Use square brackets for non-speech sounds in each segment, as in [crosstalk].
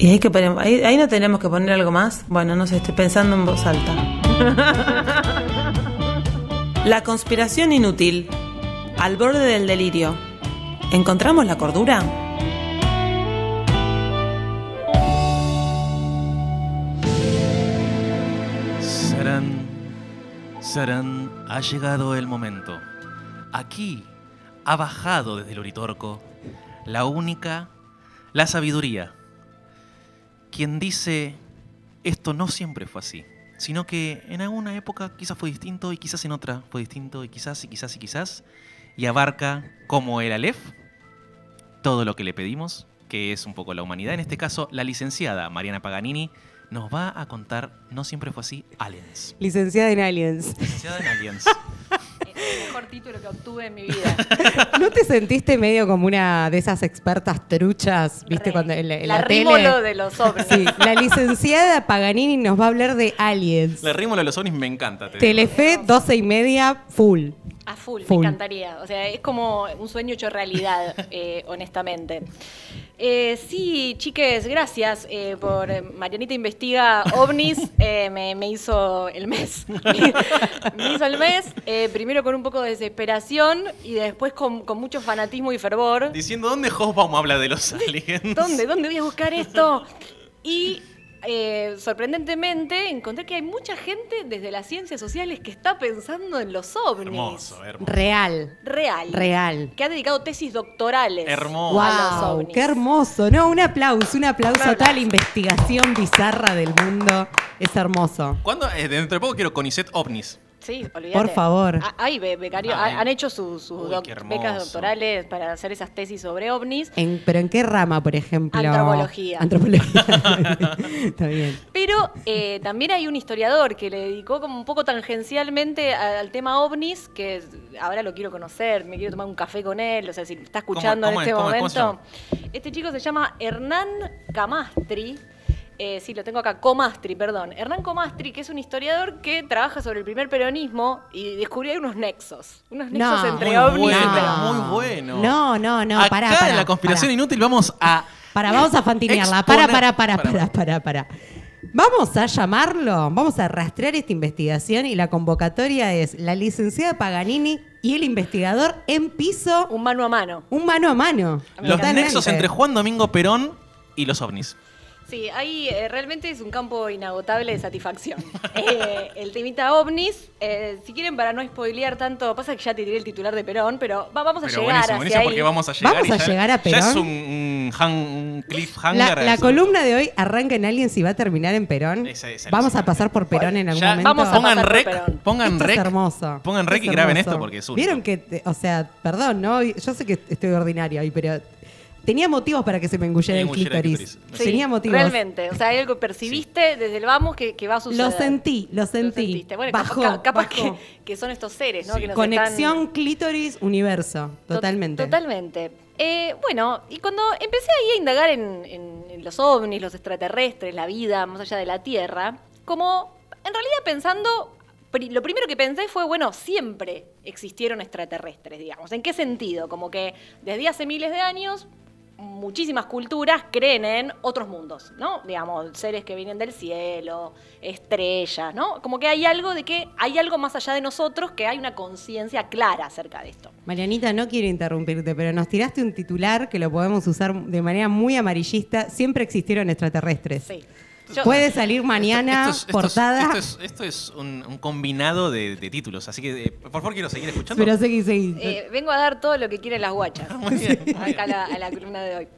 Y hay que poner, ahí, ahí no tenemos que poner algo más. Bueno, no sé, estoy pensando en voz alta. [laughs] La conspiración inútil. Al borde del delirio. ¿Encontramos la cordura? Sarán, Sarán, ha llegado el momento. Aquí ha bajado desde el Oritorco la única, la sabiduría. Quien dice, esto no siempre fue así, sino que en alguna época quizás fue distinto y quizás en otra fue distinto y quizás y quizás y quizás, y abarca como el Aleph todo lo que le pedimos, que es un poco la humanidad. En este caso, la licenciada Mariana Paganini nos va a contar, no siempre fue así, Aliens. Licenciada en Aliens. Licenciada en Aliens. [laughs] El mejor título que obtuve en mi vida. [laughs] ¿No te sentiste medio como una de esas expertas truchas, viste, Re. cuando en la, en la la tele? rímolo de los ovnis. Sí, la licenciada Paganini nos va a hablar de aliens. Le ritmo de los ovnis me encanta. te. Telefe, 12 y media, full. A full, Full. me encantaría. O sea, es como un sueño hecho realidad, eh, honestamente. Eh, sí, chiques, gracias eh, por eh, Marianita Investiga OVNIs. eh, me, me hizo el mes. [laughs] me hizo el mes, eh, primero con un poco de desesperación y después con, con mucho fanatismo y fervor. Diciendo, ¿dónde Hobbaum habla de los aliens? ¿Dónde? ¿Dónde voy a buscar esto? [laughs] Y eh, sorprendentemente encontré que hay mucha gente desde las ciencias sociales que está pensando en los ovnis. Hermoso, hermoso. Real. Real. Real. Que ha dedicado tesis doctorales. Hermoso. A los Wow, ovnis. qué hermoso. No, un aplauso, un aplauso a toda la investigación bizarra del mundo. Es hermoso. ¿Cuándo? Eh, dentro de poco quiero Conicet ovnis. Sí, olvídate. Por favor. Ah, Hay be- becarios, Ay. han hecho sus, sus Uy, doc- qué hermoso. becas doctorales para hacer esas tesis sobre ovnis. En- ¿Pero en qué rama, por ejemplo? Antropología. Antropología. [laughs] Está bien. Pero eh, también hay un historiador que le dedicó como un poco tangencialmente al tema ovnis, que ahora lo quiero conocer, me quiero tomar un café con él, o sea, si está escuchando cómo en este momento. Este chico se llama Hernán Camastri. Eh, sí, lo tengo acá, Comastri, perdón. Hernán Comastri, que es un historiador que trabaja sobre el primer peronismo y descubrió unos nexos. Unos nexos No. entre ovnis y peronismo. muy bueno. No, no, no, Acá pará, pará, en la conspiración pará. inútil vamos a... Para, vamos a fantinearla. Para, para, para, para, para, para. Vamos a llamarlo, vamos a rastrear esta investigación y la convocatoria es la licenciada Paganini y el investigador en piso, Un mano a mano. un mano a mano. Los nexos entre Juan Domingo Perón y los ovnis. Sí, ahí eh, realmente es un campo inagotable de satisfacción. [laughs] Eh, el temita ovnis, eh, si quieren para no spoilear tanto, pasa que ya te tiré el titular de Perón, pero va- vamos a Pero llegar buenísimo, hacia buenísimo ahí. porque vamos a llegar Vamos y a ya, llegar a ya es Perón. un, un, han- un cliffhanger. La, columna de hoy arranca en alguien si va a terminar en Perón. Esa- esa Vamos a pasar por Perón en algún Ya, momento. Vamos a pongan pasar por rec, Perón. pongan Esto rec, es hermoso. pongan rec y graben esto porque es único. Vieron que, te- o sea, perdón, ¿no? Yo sé que estoy ordinaria hoy, pero tenía motivos para que se me engullara Me el clítoris. Sí, tenía motivos. Realmente, o sea, hay algo que percibiste desde el vamos que, que va a suceder. Lo sentí, lo sentí. sentiste. Bueno, Bajó, capaz, capaz bajó. Que, que son estos seres, ¿no? Sí. Que nos Conexión están- clítoris universo, To- totalmente. Totalmente. Eh, bueno, y cuando empecé ahí a indagar en, en- en los ovnis, los extraterrestres, la vida más allá de la Tierra, como en realidad pensando, lo primero que pensé fue, bueno, siempre existieron extraterrestres, digamos. ¿En qué sentido? Como que desde hace miles de años muchísimas culturas creen en otros mundos, ¿no? Digamos, seres que vienen del cielo, estrellas, ¿no? Como que hay algo de que hay algo más allá de nosotros, que hay una conciencia clara acerca de esto. Marianita, no quiero interrumpirte, pero nos tiraste un titular que lo podemos usar de manera muy amarillista. Siempre existieron extraterrestres. Sí. Yo- Puede salir mañana Esto es- esto es- portada. Esto es, esto es un, un combinado de, de títulos, así que eh, por favor quiero seguir escuchando. Pero seguí, seguí. Eh, vengo a dar todo lo que quieren las guachas. Muy bien, muy bien. Acá a la, a la columna de hoy.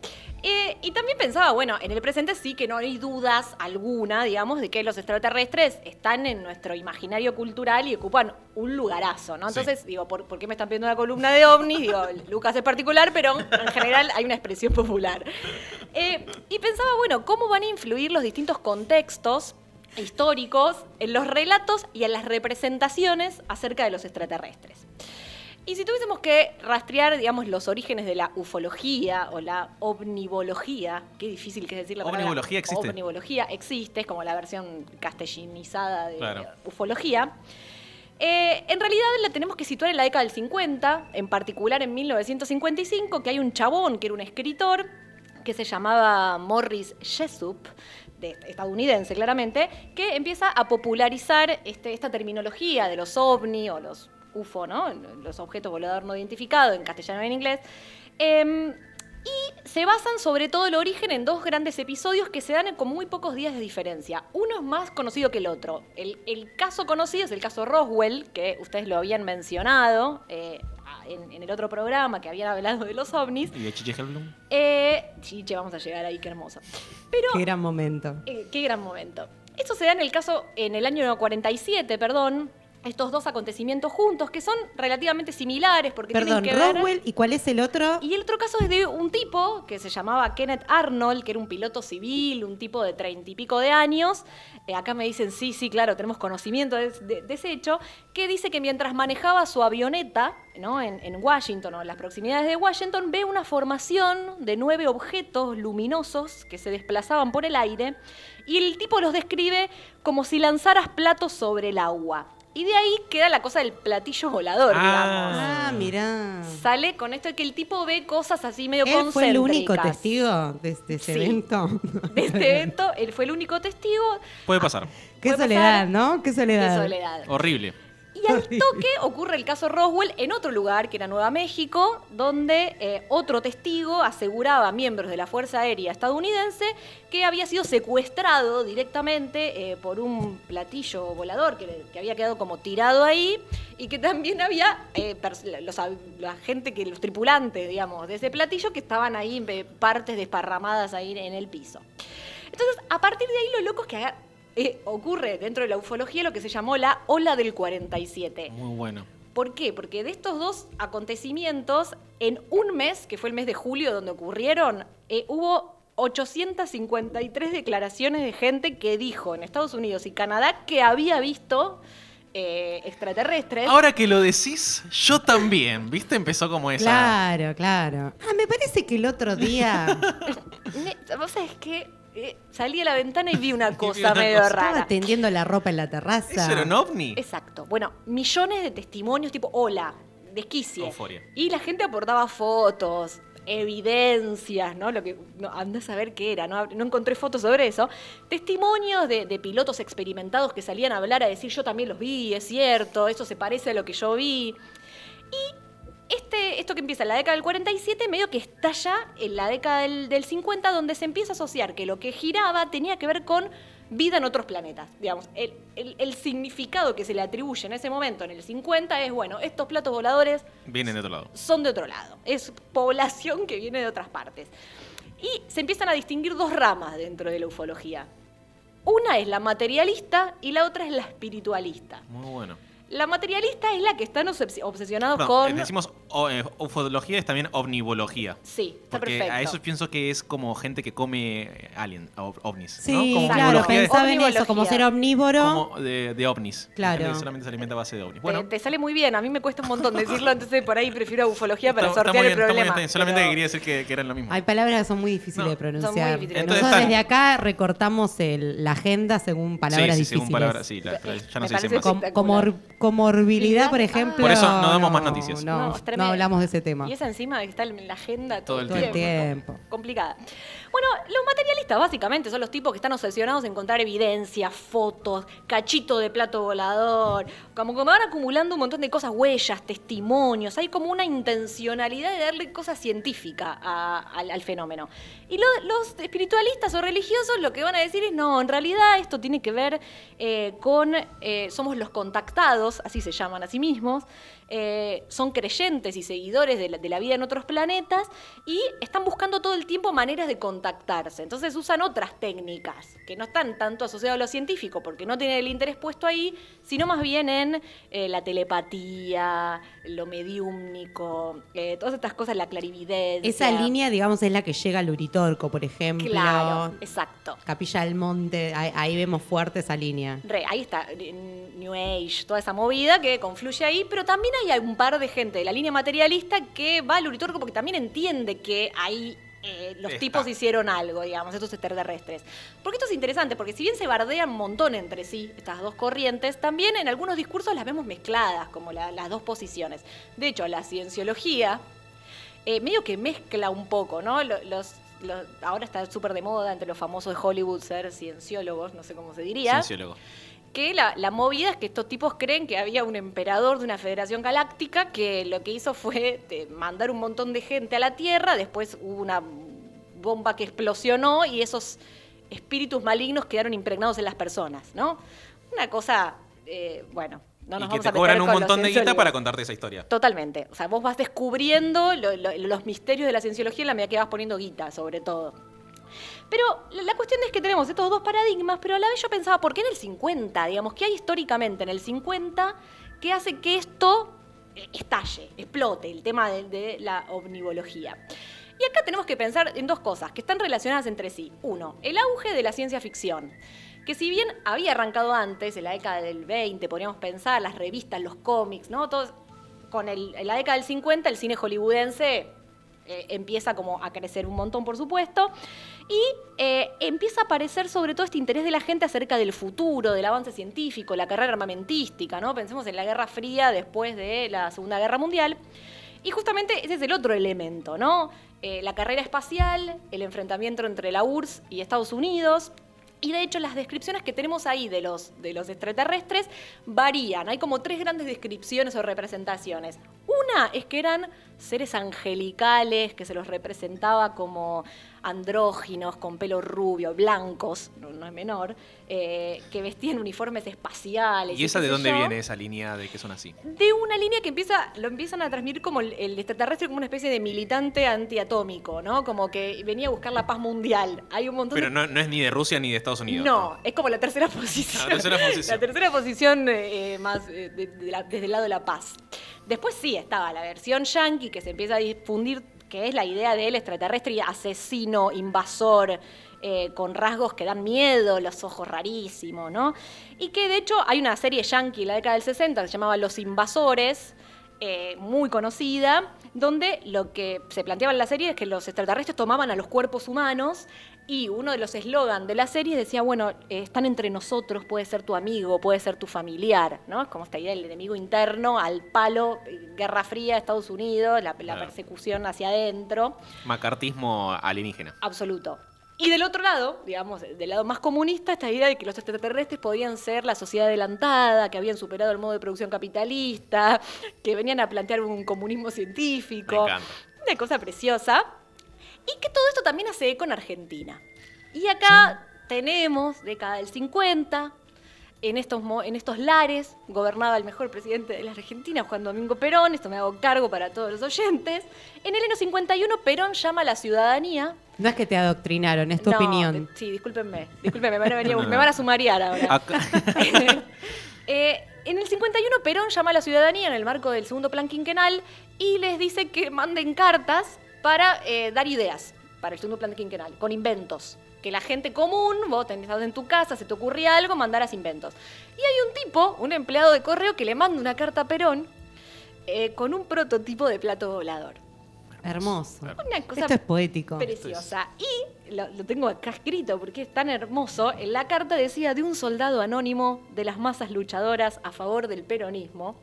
Eh, y también pensaba, bueno, en el presente sí que no hay dudas alguna, digamos, de que los extraterrestres están en nuestro imaginario cultural y ocupan un lugarazo, ¿no? Sí. Entonces, digo, ¿por, por qué me están pidiendo una columna de ovnis? Digo, Lucas es particular, pero en general hay una expresión popular. Eh, y pensaba, bueno, ¿cómo van a influir los distintos contextos históricos en los relatos y en las representaciones acerca de los extraterrestres? Y si tuviésemos que rastrear, digamos, los orígenes de la ufología o la omnivología, qué difícil que es decir la palabra. Omnivología existe. Omnivología existe, es como la versión castellanizada de Claro. ufología. Eh, en realidad la tenemos que situar en la década del 50, en particular en 1955, que hay un chabón que era un escritor que se llamaba Morris Jessup, de- estadounidense claramente, que empieza a popularizar este- esta terminología de los ovni o los UFO, ¿no? los objetos volador no identificados, en castellano y en inglés. Em, y se basan sobre todo el origen en dos grandes episodios que se dan con muy pocos días de diferencia. Uno es más conocido que el otro. El, el caso conocido es el caso Roswell, que ustedes lo habían mencionado eh, en, en el otro programa que habían hablado de los ovnis. ¿Y de Chiche Hellblum? Eh, chiche, vamos a llegar ahí, qué hermoso. Pero Qué gran momento. eh, qué gran momento. Esto se da en el caso, en el año 47, perdón, estos dos acontecimientos juntos, que son relativamente similares porque Perdón, tienen que ver... Roswell, ¿y cuál es el otro? Y el otro caso es de un tipo que se llamaba Kenneth Arnold, que era un piloto civil, un tipo de treinta y pico de años. Eh, acá me dicen, sí, sí, claro, tenemos conocimiento de, de- de ese hecho, que dice que mientras manejaba su avioneta ¿no? en, en Washington o en las proximidades de Washington, ve una formación de nueve objetos luminosos que se desplazaban por el aire y el tipo los describe como si lanzaras platos sobre el agua. Y de ahí queda la cosa del platillo volador, digamos. Ah. Ah, mirá. Sale con esto de que el tipo ve cosas así medio Él fue el único testigo de, Sí. evento. De este [laughs] evento, él fue el único testigo. Puede pasar. Qué Puede soledad, pasar. ¿no? Qué Qué soledad. soledad. Horrible. Y al toque ocurre el caso Roswell en otro lugar, que era Nueva México, donde eh, otro testigo aseguraba a miembros de la Fuerza Aérea estadounidense que había sido secuestrado directamente eh, por un platillo volador que, había quedado como tirado ahí y que también había eh, la gente, que los tripulantes, digamos, de ese platillo que estaban ahí, partes desparramadas ahí en el piso. Entonces, a partir de ahí, lo loco es que eh, ocurre dentro de la ufología lo que se llamó la ola del 47. Muy bueno. ¿Por qué? Porque de estos dos acontecimientos, en un mes, que fue el mes de julio donde ocurrieron, eh, hubo 853 declaraciones de gente que dijo en Estados Unidos y Canadá que había visto eh, extraterrestres. Ahora que lo decís, yo también. ¿Viste? Empezó como esa. Claro, claro. Ah, me parece que el otro día [laughs] ¿Vos sabés qué? Eh, salí a la ventana y vi una [laughs] vi cosa una medio cosa. estaba rara. tendiendo la ropa en la terraza. ¿Eso era un ovni? Exacto. Bueno, millones de testimonios tipo, hola, desquicie. Euforia. Y la gente aportaba fotos, evidencias, ¿no? Lo que no, andás a ver qué era, ¿no? No encontré fotos sobre eso. Testimonios de, de pilotos experimentados que salían a hablar a decir, yo también los vi, es cierto, eso se parece a lo que yo vi. Y este, esto que empieza en la década del 47, medio que estalla en la década del, del 50, donde se empieza a asociar que lo que giraba tenía que ver con vida en otros planetas. Digamos, el, el- el significado que se le atribuye en ese momento, en el 50, es, bueno, estos platos voladores Vienen de otro lado. son de otro lado. Es población que viene de otras partes. Y se empiezan a distinguir dos ramas dentro de la ufología. Una es la materialista y la otra es la espiritualista. Muy bueno. La materialista es la que están obses- obsesionados No, con... Decimos o- eh, ufología es también omnivología. Sí, está Porque perfecto. a eso pienso que es como gente que come eh, alien, ov- ovnis. Sí, ¿no? Como claro, pensaba en eso, como ser omnívoro. como de, de ovnis. Claro. Que solamente se alimenta a base de ovnis. Te- Bueno, te, sale muy bien, a mí me cuesta un montón decirlo, entonces por ahí prefiero ufología para está- sortear bien, está muy bien, problema. está bien. Solamente pero- quería decir que, que eran lo mismo. Hay palabras que son muy difíciles No, de son pronunciar. muy difíciles. Entonces Nosotros están- desde acá recortamos el- la agenda según palabras sí, sí, difíciles. según palabras, sí, la- ya no se dice más. Com- comor- comorbilidad, por ejemplo. Por eso no damos más no, noticias. No, No, no hablamos de ese tema. Y esa encima que está en la agenda todo, el Todo el tiempo. tiempo. Complicada. Bueno, los materialistas básicamente son los tipos que están obsesionados en encontrar evidencias, fotos, cachito de plato volador, como que van acumulando un montón de cosas, huellas, testimonios. Hay como una intencionalidad de darle cosa científica al, fenómeno. Y lo- los espiritualistas o religiosos lo que van a decir es, no, en realidad esto tiene que ver eh, con, eh, somos los contactados, así se llaman a sí mismos, eh, son creyentes y seguidores de la, de la vida en otros planetas y están buscando todo el tiempo maneras de contactarse. Entonces usan otras técnicas que no están tanto asociadas a lo científico porque no tienen el interés puesto ahí, sino más bien en eh, la telepatía, lo mediúmnico, eh, todas estas cosas, la clarividencia. Esa línea, digamos, es la que llega al Uritorco, por ejemplo. Claro, exacto. Capilla del Monte, ahí, ahí vemos fuerte esa línea. Re, ahí está, New Age, toda esa movida que confluye ahí, pero también hay un par de gente de la línea materialista que va al Uritorco porque también entiende que ahí eh, los Está. tipos hicieron algo, digamos, estos extraterrestres. Porque esto es interesante, porque si bien se bardean un montón entre sí, estas dos corrientes, también en algunos discursos las vemos mezcladas, como la- las dos posiciones. De hecho, la cienciología eh, medio que mezcla un poco, ¿no? Lo- Los, lo- ahora está súper de moda entre los famosos de Hollywood ser cienciólogos, no sé cómo se diría. Cienciólogo. que la, la movida es que estos tipos creen que había un emperador de una federación galáctica que lo que hizo fue eh, mandar un montón de gente a la Tierra, después hubo una bomba que explosionó y esos espíritus malignos quedaron impregnados en las personas, ¿no? Una cosa, eh, bueno, no nos y que vamos te a cobran un montón de guita para contarte esa historia. Totalmente. O sea, vos vas descubriendo lo- lo- los misterios de la cienciología en la medida que vas poniendo guita, sobre todo. Pero la, la cuestión es que tenemos estos dos paradigmas, pero a la vez yo pensaba, ¿por qué en el 50? Digamos, ¿qué hay históricamente en el 50 que hace que esto eh, estalle, explote, el tema de, de la omnivología? Y acá tenemos que pensar en dos cosas que están relacionadas entre sí. Uno, el auge de la ciencia ficción. Que si bien había arrancado antes, en la década del 20, podríamos pensar, las revistas, los cómics, ¿no? Todos, con el- en la década del 50 el cine hollywoodense eh, empieza como a crecer un montón, por supuesto, y eh, empieza a aparecer sobre todo este interés de la gente acerca del futuro, del avance científico, la carrera armamentística, ¿no? Pensemos en la Guerra Fría después de la Segunda Guerra Mundial. Y justamente ese es el otro elemento, ¿no? Eh, la carrera espacial, el enfrentamiento entre la URSS y Estados Unidos. Y de hecho las descripciones que tenemos ahí de los, de los extraterrestres varían. Hay como tres grandes descripciones o representaciones. Una es que eran seres angelicales, que se los representaba como andróginos, con pelo rubio, blancos, no, no es menor, eh, que vestían uniformes espaciales. ¿Y esa de dónde yo viene esa línea de que son así? de una línea que empieza, lo empiezan a transmitir como el, el extraterrestre como una especie de militante antiatómico, ¿no? Como que venía a buscar la paz mundial. Hay un montón Pero de... no, no es ni de Rusia ni de Estados Unidos. No, es como la tercera [laughs] posición. La tercera posición. La tercera posición eh, más eh, de- de la- desde el lado de la paz. Después sí estaba la versión yankee que se empieza a difundir, que es la idea del extraterrestre asesino, invasor, eh, con rasgos que dan miedo, los ojos rarísimos, ¿no? Y que de hecho hay una serie yankee la década del 60 que se llamaba Los Invasores, eh, muy conocida, donde lo que se planteaba en la serie es que los extraterrestres tomaban a los cuerpos humanos y uno de los eslogans de la serie decía, bueno, eh, están entre nosotros, puede ser tu amigo, puede ser tu familiar, ¿no? Es como esta idea del enemigo interno, al palo, eh, Guerra Fría, Estados Unidos, la, la Claro. persecución hacia adentro, Macartismo alienígena. absoluto. Y del otro lado, digamos, del lado más comunista, esta idea de que los extraterrestres podían ser la sociedad adelantada, que habían superado el modo de producción capitalista, que venían a plantear un comunismo científico. Me. Una cosa preciosa. Y que todo esto también hace eco en Argentina. Y acá tenemos, década del 50, en estos, mo- en estos lares gobernaba el mejor presidente de la Argentina, Juan Domingo Perón, esto me hago cargo para todos los oyentes. En el año 51 Perón llama a la ciudadanía. No es que te adoctrinaron, es tu No, opinión. de- sí, discúlpenme, discúlpenme, me van a, venir a- me van a sumariar ahora. Acá- [laughs] Eh, en el 51 Perón llama a la ciudadanía en el marco del segundo plan quinquenal y les dice que manden cartas para eh, dar ideas para el segundo plan quinquenal, con inventos. Que la gente común, vos tenés en tu casa, se te ocurría algo, mandaras inventos. Y hay un tipo, un empleado de correo, que le manda una carta a Perón eh, con un prototipo de plato volador. Hermoso. Una cosa Esto es poético. preciosa. Y lo, lo tengo acá escrito porque es tan hermoso. En la carta decía de un soldado anónimo de las masas luchadoras a favor del peronismo.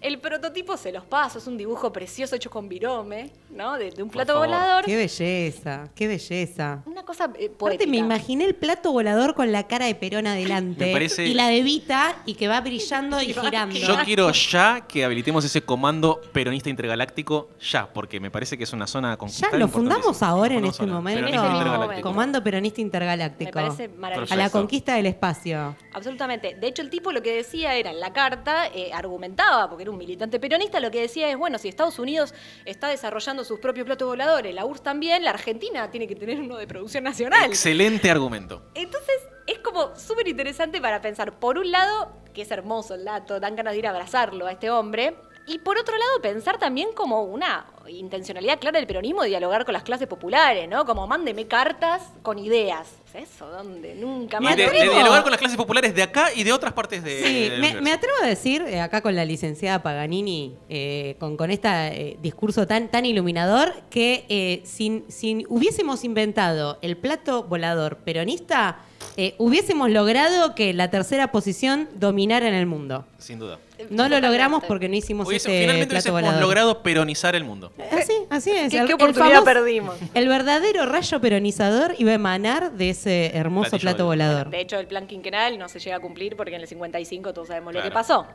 El prototipo se los paso, es un dibujo precioso hecho con virome, ¿no? De, de un plato volador. Qué belleza, qué belleza. Una cosa eh, Aparte poética. me imaginé el plato volador con la cara de Perón adelante Me parece- y la de Vita y que va brillando y [laughs] girando. Yo quiero ya que habilitemos ese comando peronista intergaláctico, ya, porque me parece que es una zona a Ya lo fundamos ahora en este momento. Peronista intergaláctico. Comando Peronista Intergaláctico. Me parece maravilloso. A la Perfecto. conquista del espacio. Absolutamente. De hecho, el tipo lo que decía era, en la carta, eh, argumentaba, porque era un militante peronista, lo que decía es, bueno, si Estados Unidos está desarrollando sus propios platos voladores, la URSS también, la Argentina tiene que tener uno de producción nacional. Excelente argumento. Entonces, es como súper interesante para pensar, por un lado, que es hermoso el dato, dan ganas de ir a abrazarlo a este hombre, y por otro lado, pensar también como una intencionalidad clara del peronismo de dialogar con las clases populares, ¿no? Como mándeme cartas con ideas. ¿Eso? ¿Dónde? Nunca Y más. de, lo de digo. dialogar con las clases populares de acá y de otras partes de. Sí, del me, atrevo a decir, eh, acá con la licenciada Paganini, eh, con, con este discurso tan, tan iluminador, que eh, sin, sin hubiésemos inventado el plato volador peronista, eh, hubiésemos logrado que la tercera posición dominara en el mundo. Sin duda. No lo logramos porque no hicimos finalmente plato volador. logrado peronizar el mundo. Así, así es. ¿Qué, El- qué el oportunidad famoso- perdimos? El verdadero rayo peronizador iba a emanar de ese hermoso Platillo plato volador. volador. De hecho, el plan quinquenal no se llega a cumplir porque en el 55 todos sabemos lo que pasó.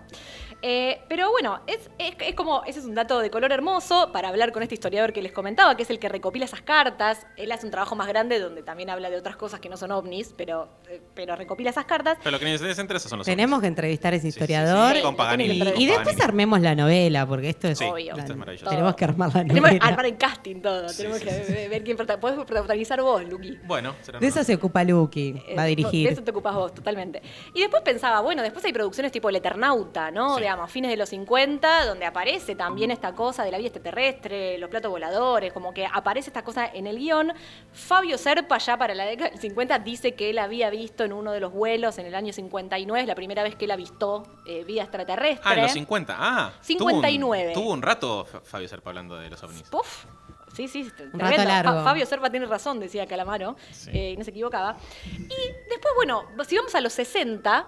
Eh, pero bueno, es, es- es como, ese es un dato de color hermoso para hablar con este historiador que les comentaba, que es el que recopila esas cartas. Él hace un trabajo más grande donde también habla de otras cosas que no son ovnis, pero, eh, pero recopila esas cartas. Pero lo que nos interesa son los Tenemos que entrevistar a ese historiador sí, con Y, después armemos la novela, porque esto es, Sí, Obvio. esto es maravilloso. tenemos que armar la Tenemos que novela. armar el casting todo. Sí, Tenemos sí, que sí, ver, quién prota- Podés protagonizar vos, Luqui. Bueno, será De eso se ocupa Lucky, Eh, va a De dirigir. eso te ocupas vos, totalmente. Y después pensaba, bueno, después hay producciones tipo El Eternauta, ¿no? Sí. Digamos, fines de los 50, donde aparece también esta cosa de la vida extraterrestre, los platos voladores, como que aparece esta cosa en el guion. Fabio Serpa, ya para la década del 50, dice que él había visto en uno de los vuelos en el año 59, es la primera vez que él avistó eh, vida extraterrestre. Ah, en los 50. Ah, 59. Tuvo un, tuvo un rato Fabio Serpa hablando de los ovnis. Puf. Sí, sí, rato tremendo. largo. Fa- Fabio Serpa tiene razón, decía Calamaro, Sí. eh, y no se equivocaba. Y después, bueno, si vamos a los 60,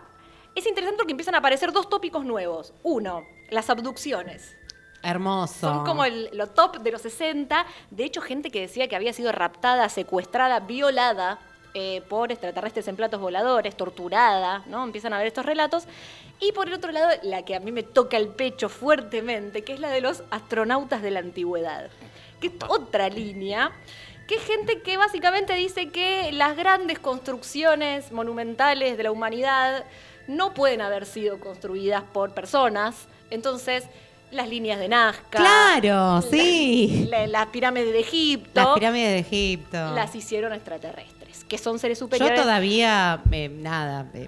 es interesante porque empiezan a aparecer dos tópicos nuevos. Uno, las abducciones. Hermoso. Son como el, lo top de los 60. De hecho, gente que decía que había sido raptada, secuestrada, violada eh, por extraterrestres en platos voladores, torturada, ¿no? Empiezan a ver estos relatos. Y por el otro lado, la que a mí me toca el pecho fuertemente, que es la de los astronautas de la antigüedad. Que es otra línea. Que es gente que básicamente dice que las grandes construcciones monumentales de la humanidad no pueden haber sido construidas por personas. Entonces, las líneas de Nazca. Claro, sí. la- las pirámides de Egipto. Las pirámides de Egipto. las hicieron extraterrestres, que son seres Yo superiores. todavía, eh, nada, eh,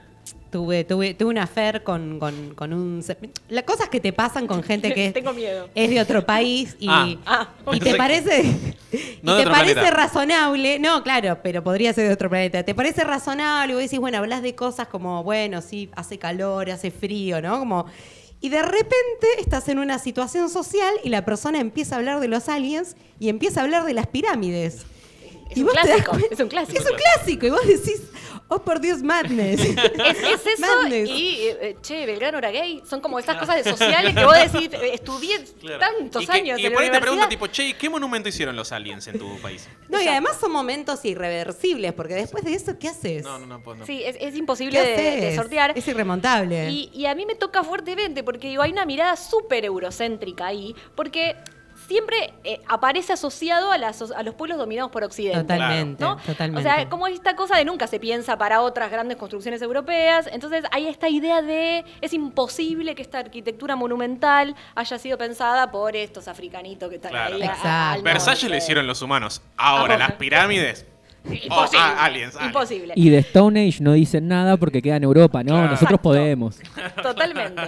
tuve, tuve, tuve una affair con, con, con un... Las cosas que te pasan con gente que es, [laughs] Tengo miedo. es de otro país y, Ah. Ah, y te parece, No [laughs] y te parece planeta. razonable, no, claro, pero podría ser de otro planeta, te parece razonable, vos decís, bueno, hablas de cosas como, bueno, sí, hace calor, hace frío, ¿no? Como... Y de repente estás en una situación social y la persona empieza a hablar de los aliens y empieza a hablar de las pirámides. Es y un clásico, es un clásico. Es un clásico. Y vos decís, oh por Dios, madness. Es, es eso Madness. y, eh, che, Belgrano era gay. Son como esas cosas de sociales que vos decís, eh, estudié Claro. tantos y que- años Y en por ahí te preguntan, tipo, che, ¿qué monumento hicieron los aliens en tu país? No, y además son momentos irreversibles, porque después de eso, ¿qué haces? No, no, no, pues no. Sí, es, es ¿Qué imposible de, sortear. Es irremontable. Y, y a mí me toca fuertemente porque digo, hay una mirada súper eurocéntrica ahí, porque siempre eh, aparece asociado a, las- a los pueblos dominados por Occidente. Totalmente, ¿no? totalmente. O sea, como esta cosa de nunca se piensa para otras grandes construcciones europeas, entonces hay esta idea de es imposible que esta arquitectura monumental haya sido pensada por estos africanitos que están Claro. ahí. a- Exacto. al Versalles lo hicieron los humanos. Ahora, Ahora. las pirámides. Imposible. Oh, ah, aliens, aliens. Imposible. Y de Stone Age no dicen nada porque queda en Europa, ¿no? Claro. Nosotros Exacto. podemos. [laughs] Totalmente,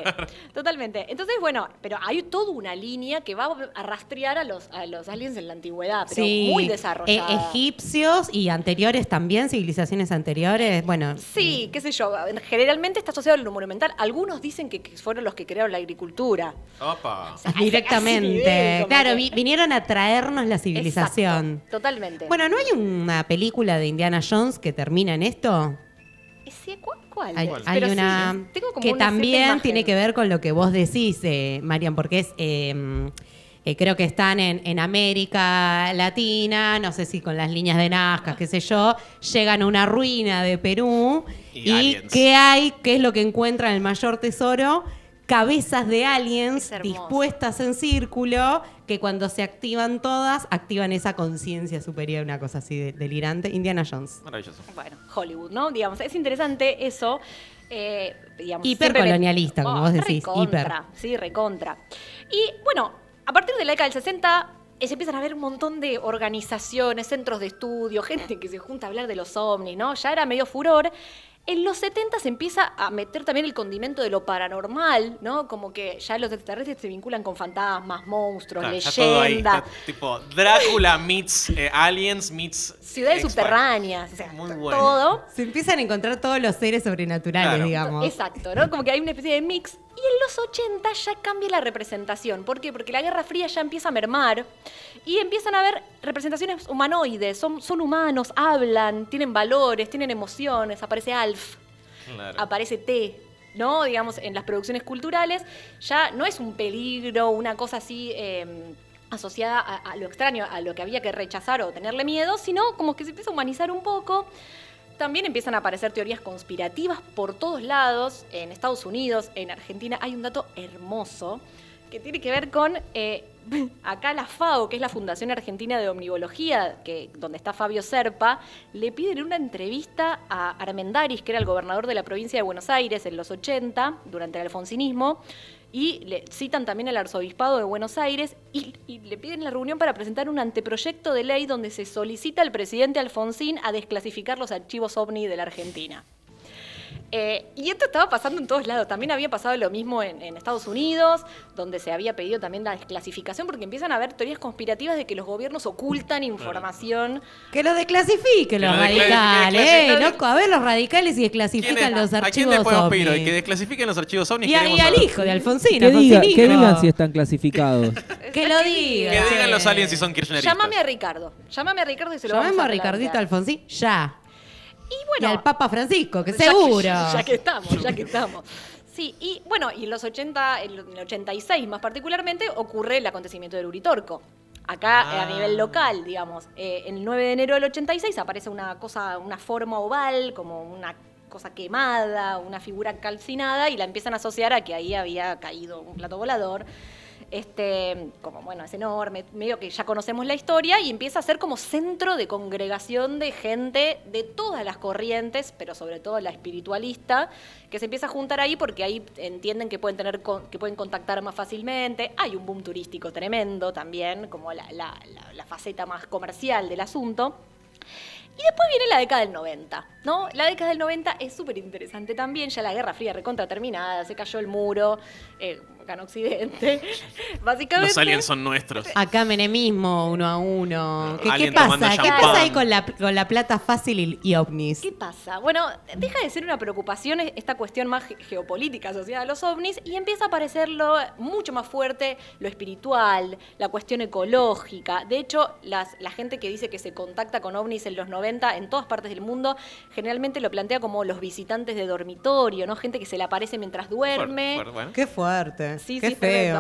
totalmente. Entonces, bueno, pero hay toda una línea que va a rastrear a los, a los aliens en la antigüedad, pero Sí. muy desarrollada. egipcios y anteriores también, civilizaciones anteriores. Bueno, Sí, qué sé yo. Generalmente está asociado a lo monumental. Algunos dicen que, fueron los que crearon la agricultura. Opa. sea, directamente. nivel, claro, vi- vinieron a traernos la civilización. Exacto, totalmente. Bueno, ¿no hay una película de Indiana Jones que termina en esto? ¿Ese, ¿Cuál? cuál? Hay, Pero hay sí, una tengo como que una también tiene que ver con lo que vos decís, eh, Marian, porque es, eh, eh, creo que están en, en América Latina, no sé si con las líneas de Nazca, qué sé yo, llegan a una ruina de Perú Y. ¿qué hay? ¿Qué es lo que encuentran el mayor tesoro? Cabezas de aliens dispuestas en círculo que cuando se activan todas, activan esa conciencia superior, una cosa así de- delirante. Indiana Jones. Maravilloso. Bueno, Hollywood, ¿no? Digamos, es interesante eso. eh, digamos, Hipercolonialista, como vos decís, Recontra, sí, recontra. Y bueno, a partir de la década del 60 eh, se empiezan a ver un montón de organizaciones, centros de estudio, gente que se junta a hablar de los ovnis, ¿no? Ya era medio furor. En los 70 se empieza a meter también el condimento de lo paranormal, ¿no? Como que ya los extraterrestres se vinculan con fantasmas, monstruos, Claro, ya todo ahí. leyendas, está tipo, Drácula meets eh, aliens meets. ciudades subterráneas, o sea, Muy bueno. todo. Se empiezan a encontrar todos los seres sobrenaturales, Claro. digamos. Exacto, ¿no? Como que hay una especie de mix. Y en los 80 ya cambia la representación. ¿Por qué? Porque la Guerra Fría ya empieza a mermar y empiezan a haber representaciones humanoides. Son, son humanos, hablan, tienen valores, tienen emociones. Aparece Alf, Claro. aparece T. ¿No? Digamos, en las producciones culturales ya no es un peligro, una cosa así. eh, asociada a, a lo extraño, a lo que había que rechazar o tenerle miedo, sino como que se empieza a humanizar un poco. También empiezan a aparecer teorías conspirativas por todos lados. En Estados Unidos, en Argentina, hay un dato hermoso que tiene que ver con eh, [laughs] acá la FAO, que es la Fundación Argentina de Omnivología, que, donde está Fabio Serpa, le piden una entrevista a Armendaris, que era el gobernador de la provincia de Buenos Aires en los 80, durante el alfonsinismo, y le citan también al arzobispado de Buenos Aires y, le piden la reunión para presentar un anteproyecto de ley donde se solicita al presidente Alfonsín a desclasificar los archivos OVNI de la Argentina. Eh, y esto estaba pasando en todos lados. También había pasado lo mismo en, en Estados Unidos, donde se había pedido también la desclasificación, porque empiezan a haber teorías conspirativas de que los gobiernos ocultan información. Que lo desclasifiquen los radicales, eh, loco. A ver los radicales y ¿Quién desclasifican es? los ¿A quién archivos le podemos pedir hoy? ovni. Que desclasifiquen los archivos ovnis. Y, y al hijo de Alfonsín, Que, diga, que digan si están clasificados. [laughs] Que lo diga. Que digan los aliens si son kirchneristas. Llámame a Ricardo. Llámame a Ricardo y se lo Llamemos vamos a a Ricardito. Alfonsín ya. Y al Papa Francisco, que Ya que- seguro. Ya que estamos, ya que estamos. Sí, y bueno, y en los 80, en el 86 más particularmente, ocurre el acontecimiento del Uritorco. Acá eh, a nivel local, digamos, eh, el 9 de enero del 86 aparece una cosa, una forma oval, como una cosa quemada, una figura calcinada, y la empiezan a asociar a que ahí había caído un plato volador. Este, como bueno, es enorme, medio que ya conocemos la historia y empieza a ser como centro de congregación de gente de todas las corrientes, pero sobre todo la espiritualista, que se empieza a juntar ahí porque ahí entienden que pueden tener que pueden contactar más fácilmente. Hay un boom turístico tremendo también, como la faceta más comercial del asunto. Y después viene la década del 90, ¿no? La década del 90 es súper interesante también, ya la Guerra Fría recontra terminada, se cayó el muro, eh, ganó Occidente, [laughs] básicamente. Los aliens son nuestros. Acá menemismo uno a uno. ¿Qué, pasa? ¿Qué pasa ahí con la, con la plata fácil y, y ovnis? ¿Qué pasa? Bueno, deja de ser una preocupación esta cuestión más ge- geopolítica asociada a los ovnis y empieza a aparecer lo mucho más fuerte lo espiritual, la cuestión ecológica. De hecho, las- la gente que dice que se contacta con ovnis en los 90 en todas partes del mundo, generalmente lo plantea como los visitantes de dormitorio, ¿no? Gente que se le aparece mientras duerme. Fuerte, fuerte, bueno. Qué fuerte. Sí, qué sí, feo.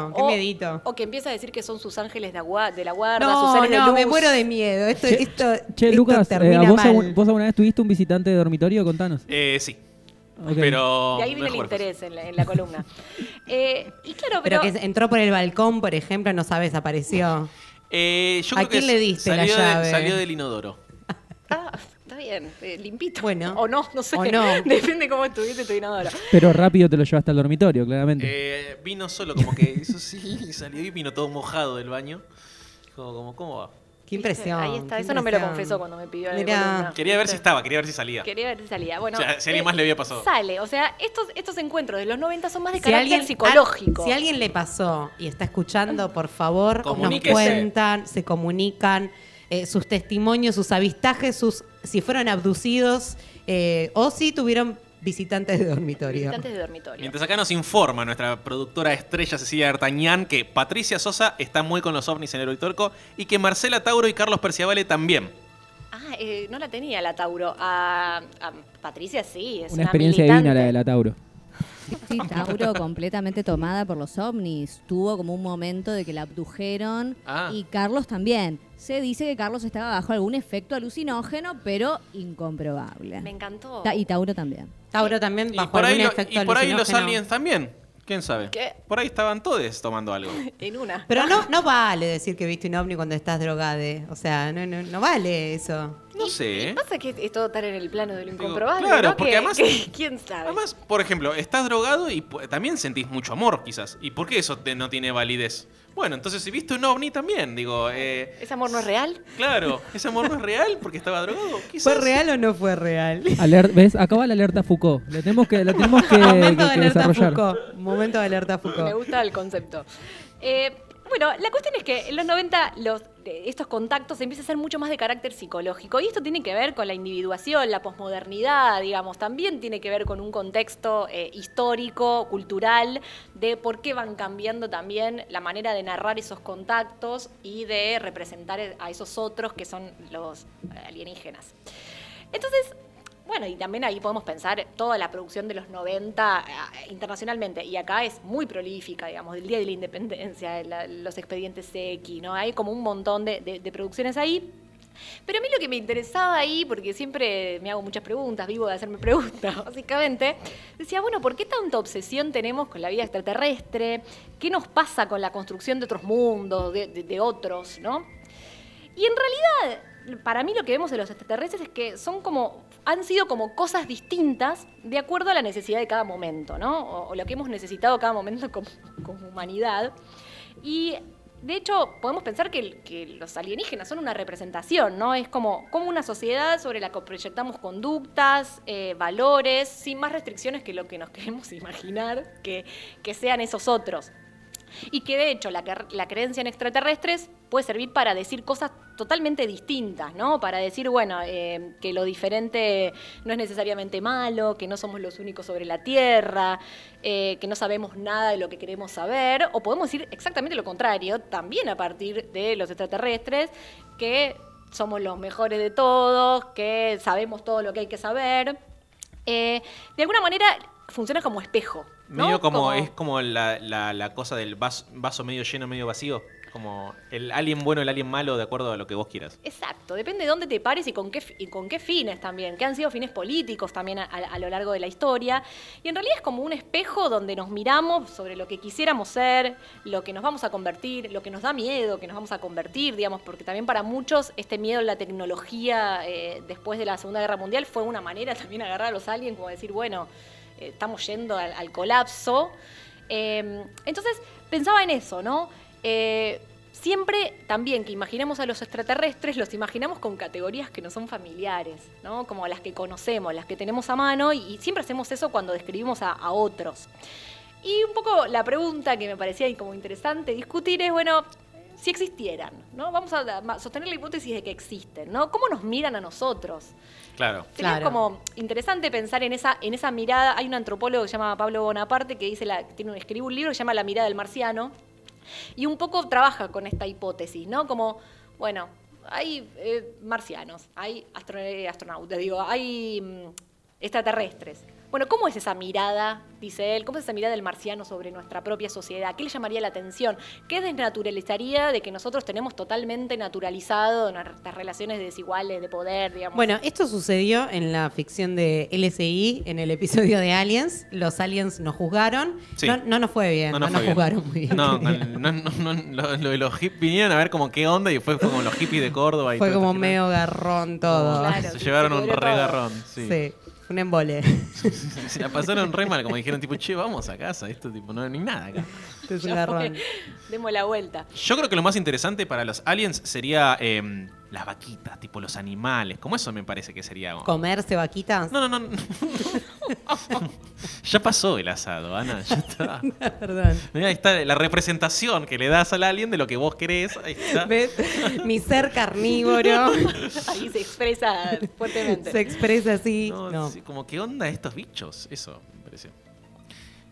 tremendo. Qué O- miedito. O que empieza a decir que son sus ángeles de, agua, de la guarda, sus No, seres de no, me luz. muero de miedo. Esto, Che, esto, che, esto Lucas, eh, termina ¿vos, mal. algún- vos alguna vez tuviste un visitante de dormitorio? Contanos. Eh, sí. Ok. Pero. De ahí viene el interés en la, en la columna. [laughs] Eh, y claro, Pero pero, que entró por el balcón, por ejemplo, no sabes, apareció. Eh, yo ¿A creo que quién le diste la salió de- llave? salió del inodoro. Ah, bien, eh, limpito. Bueno. [laughs] O no, no sé. O no. [laughs] Depende cómo estuviste tu inodoro. Pero rápido te lo llevaste al dormitorio, claramente. Eh, vino solo, como que hizo sí, [laughs] salió y vino todo mojado del baño. Como, como ¿cómo va? Qué impresión. Ahí está, eso no me lo confesó cuando me pidió la columna. Quería ver si estaba, quería ver si salía. Quería ver si salía. Bueno, O sea, si a alguien más le había pasado. Sale, o sea, estos, estos encuentros de los 90 son más de Si carácter alguien, psicológico. ah, si alguien le pasó y está escuchando, por favor, nos cuentan, se comunican, eh, sus testimonios, sus avistajes, sus si fueron abducidos eh, o si tuvieron visitantes de dormitorio. Visitantes de dormitorio. Mientras acá nos informa nuestra productora estrella Cecilia D'Artagnan que Patricia Sosa está muy con los ovnis en el Uritorco y que Marcela Tauro y Carlos Perciavale también. Ah, eh, no la tenía la Tauro. A, a Patricia sí, es Una una, experiencia militante. divina la de la Tauro. Sí, Tauro completamente tomada por los ovnis. Tuvo como un momento de que la abdujeron Ah. y Carlos también. Se dice que Carlos estaba bajo algún efecto alucinógeno, pero incomprobable. Me encantó. Ta- y Tauro también. Tauro también Y bajo por ahí, algún lo- efecto y por ahí los alucinógeno. aliens también. ¿Quién sabe? ¿Qué? Por ahí estaban todos tomando algo. [laughs] En una. Pero no, no vale decir que viste un ovni cuando estás drogade. O sea, no, no, no vale eso. No sé. ¿eh? Pasa que es todo estar en el plano de lo Digo, incomprobable, claro, ¿no? porque Que- además- [laughs] que- ¿Quién sabe? Además, por ejemplo, estás drogado y también sentís mucho amor, quizás. ¿Y por qué eso te- no tiene validez? Bueno, entonces si viste un ovni también, digo, eh, ¿Ese amor no es real? claro, ese amor no es real porque estaba drogado. Quizás. ¿Fue real o no fue real? Aler- ¿Ves? Acá va la alerta Foucault. Le tenemos que, la tenemos que, Momento que- de que alerta desarrollar. Foucault. Momento de alerta Me Foucault. gusta el concepto. Eh, bueno, la cuestión es que en los 90 los, estos contactos empiezan a ser mucho más de carácter psicológico. Y esto tiene que ver con la individuación, la posmodernidad, digamos. También tiene que ver con un contexto eh, histórico, cultural, de por qué van cambiando también la manera de narrar esos contactos y de representar a esos otros que son los eh, alienígenas. Entonces, bueno, y también ahí podemos pensar toda la producción de los 90 eh, internacionalmente. Y acá es muy prolífica, digamos, del Día de la Independencia, los expedientes X, ¿no? Hay como un montón de, producciones ahí. Pero a mí lo que me interesaba ahí, porque siempre me hago muchas preguntas, vivo de hacerme preguntas, [laughs] básicamente, decía, bueno, ¿por qué tanta obsesión tenemos con la vida extraterrestre? ¿Qué nos pasa con la construcción de otros mundos, de- de otros, no? Y en realidad, para mí lo que vemos de los extraterrestres es que son como, han sido como cosas distintas de acuerdo a la necesidad de cada momento, ¿no? O, lo que hemos necesitado cada momento como, humanidad. Y de hecho, podemos pensar que los alienígenas son una representación, ¿no? Es como, como una sociedad sobre la que proyectamos conductas, eh, valores, sin más restricciones que lo que nos queremos [laughs] imaginar que, que sean esos otros. Y que de hecho la, cre- la creencia en extraterrestres puede servir para decir cosas totalmente distintas, ¿no? Para decir, bueno, eh, que lo diferente no es necesariamente malo, que no somos los únicos sobre la Tierra, eh, que no sabemos nada de lo que queremos saber, o podemos decir exactamente lo contrario, también a partir de los extraterrestres, que somos los mejores de todos, que sabemos todo lo que hay que saber. Eh, de alguna manera funciona como espejo. ¿No? Medio como, es como la, la- la cosa del vaso, vaso medio lleno, medio vacío. Como el alien bueno, el alien malo, de acuerdo a lo que vos quieras. Exacto, depende de dónde te pares y con qué, y con qué fines también, que han sido fines políticos también a, a- a lo largo de la historia. Y en realidad es como un espejo donde nos miramos sobre lo que quisiéramos ser, lo que nos vamos a convertir, lo que nos da miedo, que nos vamos a convertir, digamos, porque también para muchos este miedo a la tecnología eh, después de la Segunda Guerra Mundial fue una manera también de agarrar a los aliens, como decir, bueno, estamos yendo al, colapso. Eh, entonces pensaba en eso, ¿no? Eh, siempre también que imaginemos a los extraterrestres, los imaginamos con categorías que no son familiares, ¿no? Como las que conocemos, las que tenemos a mano, y, siempre hacemos eso cuando describimos a, a otros. Y un poco la pregunta que me parecía como interesante discutir es, bueno, si existieran, ¿no? Vamos a sostener la hipótesis de que existen, ¿no? ¿Cómo nos miran a nosotros? Claro. Sería Claro. como interesante pensar en esa, en esa mirada. Hay un antropólogo que se llama Pablo Bonaparte que dice la, tiene un, escribe un libro que se llama La mirada del marciano. Y un poco trabaja con esta hipótesis, ¿no? Como, bueno, hay eh, marcianos, hay astro- eh, astronautas, digo, hay mm, extraterrestres. Bueno, ¿cómo es esa mirada, dice él, cómo es esa mirada del marciano sobre nuestra propia sociedad? ¿Qué le llamaría la atención? ¿Qué desnaturalizaría de que nosotros tenemos totalmente naturalizado nuestras relaciones desiguales de poder, digamos? Bueno, esto sucedió en la ficción de LSI, en el episodio de Aliens. Los aliens nos juzgaron. Sí. No, no nos fue bien, no, nos nos fue bien. juzgaron muy bien. No, [laughs] no, no, no, lo, lo de los hippies vinieron a ver como qué onda y fue, fue como los hippies de Córdoba. Y Fue todo como medio garrón todo. Claro. Se llevaron un re todo. garrón. Sí. Sí, un embole. [laughs] Se la pasaron re mal, como dijeron, tipo, che, vamos a casa. Esto, tipo, no hay ni nada acá. Esto es un garrón. [laughs] Demos la vuelta. Yo creo que lo más interesante para los aliens sería em, las vaquitas, tipo los animales. Como eso me parece que sería. ¿Comerse vaquitas? No, no, no. [laughs] ya pasó el asado, Ana. Ya está. [laughs] Perdón. Mirá, Ahí está la representación que le das al alien de lo que vos querés. Ahí está. ¿Ves? Mi ser carnívoro [laughs] Ahí se expresa fuertemente. se expresa así. No, No. sí, como, ¿qué onda estos bichos? Eso.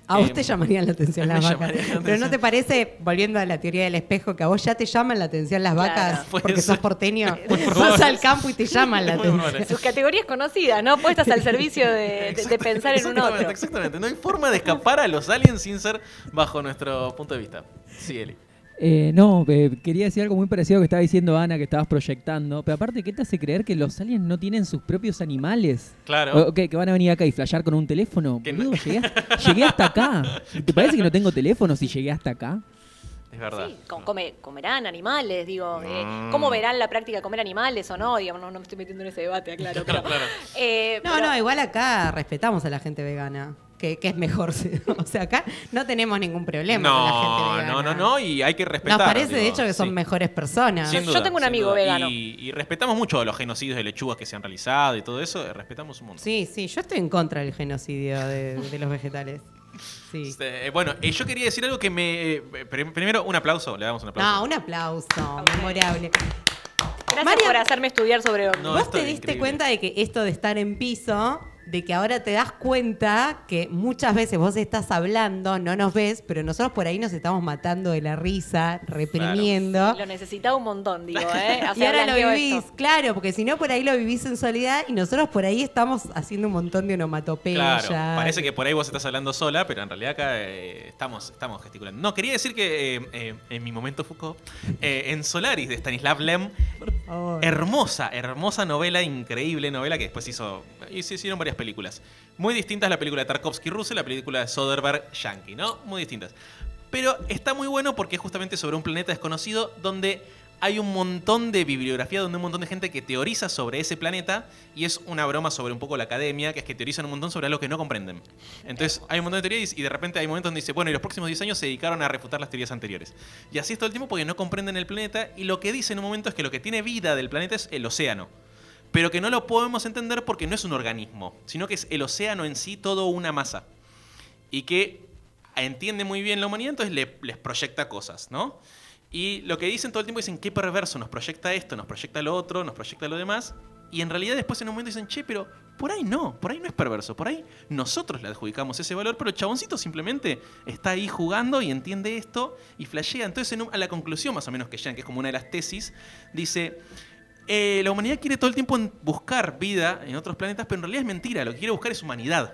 A vos Eh, te llamarían la atención [laughs] las vacas. Pero. ¿no te parece, volviendo a la teoría del espejo, que a vos ya te llaman la atención las Claro. vacas porque ser. [laughs] sos porteño? Vas al campo y te llaman la atención. probable. Sus categorías conocidas, ¿no? Puestas al servicio de, de- de pensar en un otro. Exactamente. No hay forma de escapar a los aliens sin ser bajo nuestro punto de vista. Sí, Eli. Eh, no, eh, quería decir algo muy parecido a lo que estaba diciendo Ana, que estabas proyectando. Pero aparte, ¿qué te hace creer que los aliens no tienen sus propios animales? Claro. O, ¿qué, que van a venir acá y flashear con un teléfono. Que Boludo, no- llegué, llegué hasta acá. [laughs] ¿Te parece que no tengo teléfono si llegué hasta acá? Es verdad. Sí, com- come- comerán animales, digo. eh, Mm. ¿Cómo verán la práctica de comer animales o no? Digamos, no, no me estoy metiendo en ese debate, aclaro. [laughs] Pero, Claro. eh, No, pero- no, igual acá respetamos a la gente vegana. Que, que es mejor. [laughs] O sea, acá no tenemos ningún problema con la gente No, vegana. no, no, no, y hay que respetar. Nos parece, de hecho, que son sí. mejores personas. Yo tengo un amigo duda. vegano. Y, y respetamos mucho los genocidios de lechugas que se han realizado y todo eso, eh, respetamos un montón. Sí, sí, yo estoy en contra del genocidio de, de los vegetales. Sí. Eh, bueno, eh, yo quería decir algo que me. eh, prim- primero, un aplauso, le damos un aplauso. No, un aplauso, memorable. Gracias María- por hacerme estudiar sobre. No, ¿Vos te diste increíble. cuenta de que esto de estar en piso de que ahora te das cuenta que muchas veces vos estás hablando, no nos ves, pero nosotros por ahí nos estamos matando de la risa, reprimiendo. Lo necesitaba un montón, digo, [laughs] ¿eh? Y ahora lo vivís, claro, porque si no por ahí lo vivís en soledad y nosotros por ahí estamos haciendo un montón de onomatopeya. Claro, parece que por ahí vos estás hablando sola, pero en realidad acá eh, estamos, estamos gesticulando. No, quería decir que eh, eh, en mi momento Foucault, eh, en Solaris de Stanislav Lem, favor. hermosa, hermosa novela, increíble novela que después hizo, y se hicieron varias películas. Muy distintas la película de Tarkovsky rusa y la película de Soderbergh yankee, ¿no? Muy distintas. Pero está muy bueno porque es justamente sobre un planeta desconocido donde hay un montón de bibliografía, donde un montón de gente que teoriza sobre ese planeta y es una broma sobre un poco la academia, que es que teorizan un montón sobre algo que no comprenden. Entonces hay un montón de teorías y de repente hay momentos donde dice, bueno, y los próximos 10 años se dedicaron a refutar las teorías anteriores. Y así es todo el tiempo porque no comprenden el planeta y lo que dice en un momento es que lo que tiene vida del planeta es el océano. Pero que no lo podemos entender porque no es un organismo, sino que es el océano en sí todo una masa. Y que entiende muy bien la humanidad, entonces le- les proyecta cosas, ¿no? Y lo que dicen todo el tiempo dicen, qué perverso, nos proyecta esto, nos proyecta lo otro, nos proyecta lo demás. Y en realidad después en un momento dicen, che, pero por ahí no, por ahí no es perverso, por ahí nosotros le adjudicamos ese valor, pero el chaboncito simplemente está ahí jugando y entiende esto y flashea. Entonces en un- a la conclusión más o menos que llegan, que es como una de las tesis, dice, eh, la humanidad quiere todo el tiempo buscar vida en otros planetas, pero en realidad es mentira, lo que quiere buscar es humanidad.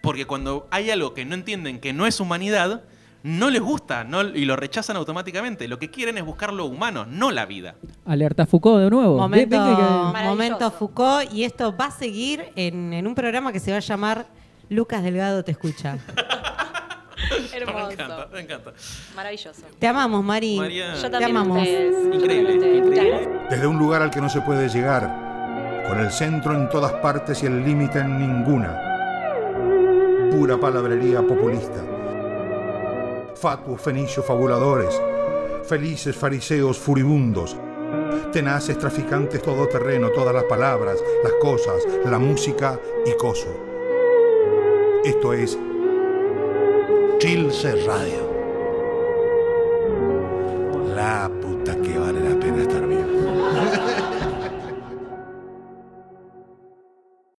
Porque cuando hay algo que no entienden que no es humanidad, no les gusta no- y lo rechazan automáticamente. Lo que quieren es buscar lo humano, no la vida. Alerta Foucault de nuevo. Momento, que- momento Foucault y esto va a seguir en, en un programa que se va a llamar Lucas Delgado te escucha. [laughs] Hermoso. Me encanta, me encanta. Maravilloso. Te amamos, Mari. María. Yo Te también a amamos. ustedes. Increíble, ustedes. Increíble. desde un lugar al que no se puede llegar, con el centro en todas partes y el límite en ninguna. Pura palabrería populista. Fatuos fenicios fabuladores, felices fariseos furibundos, tenaces traficantes todoterreno, todas las palabras, las cosas, la música y coso. Esto es Chilce Radio. La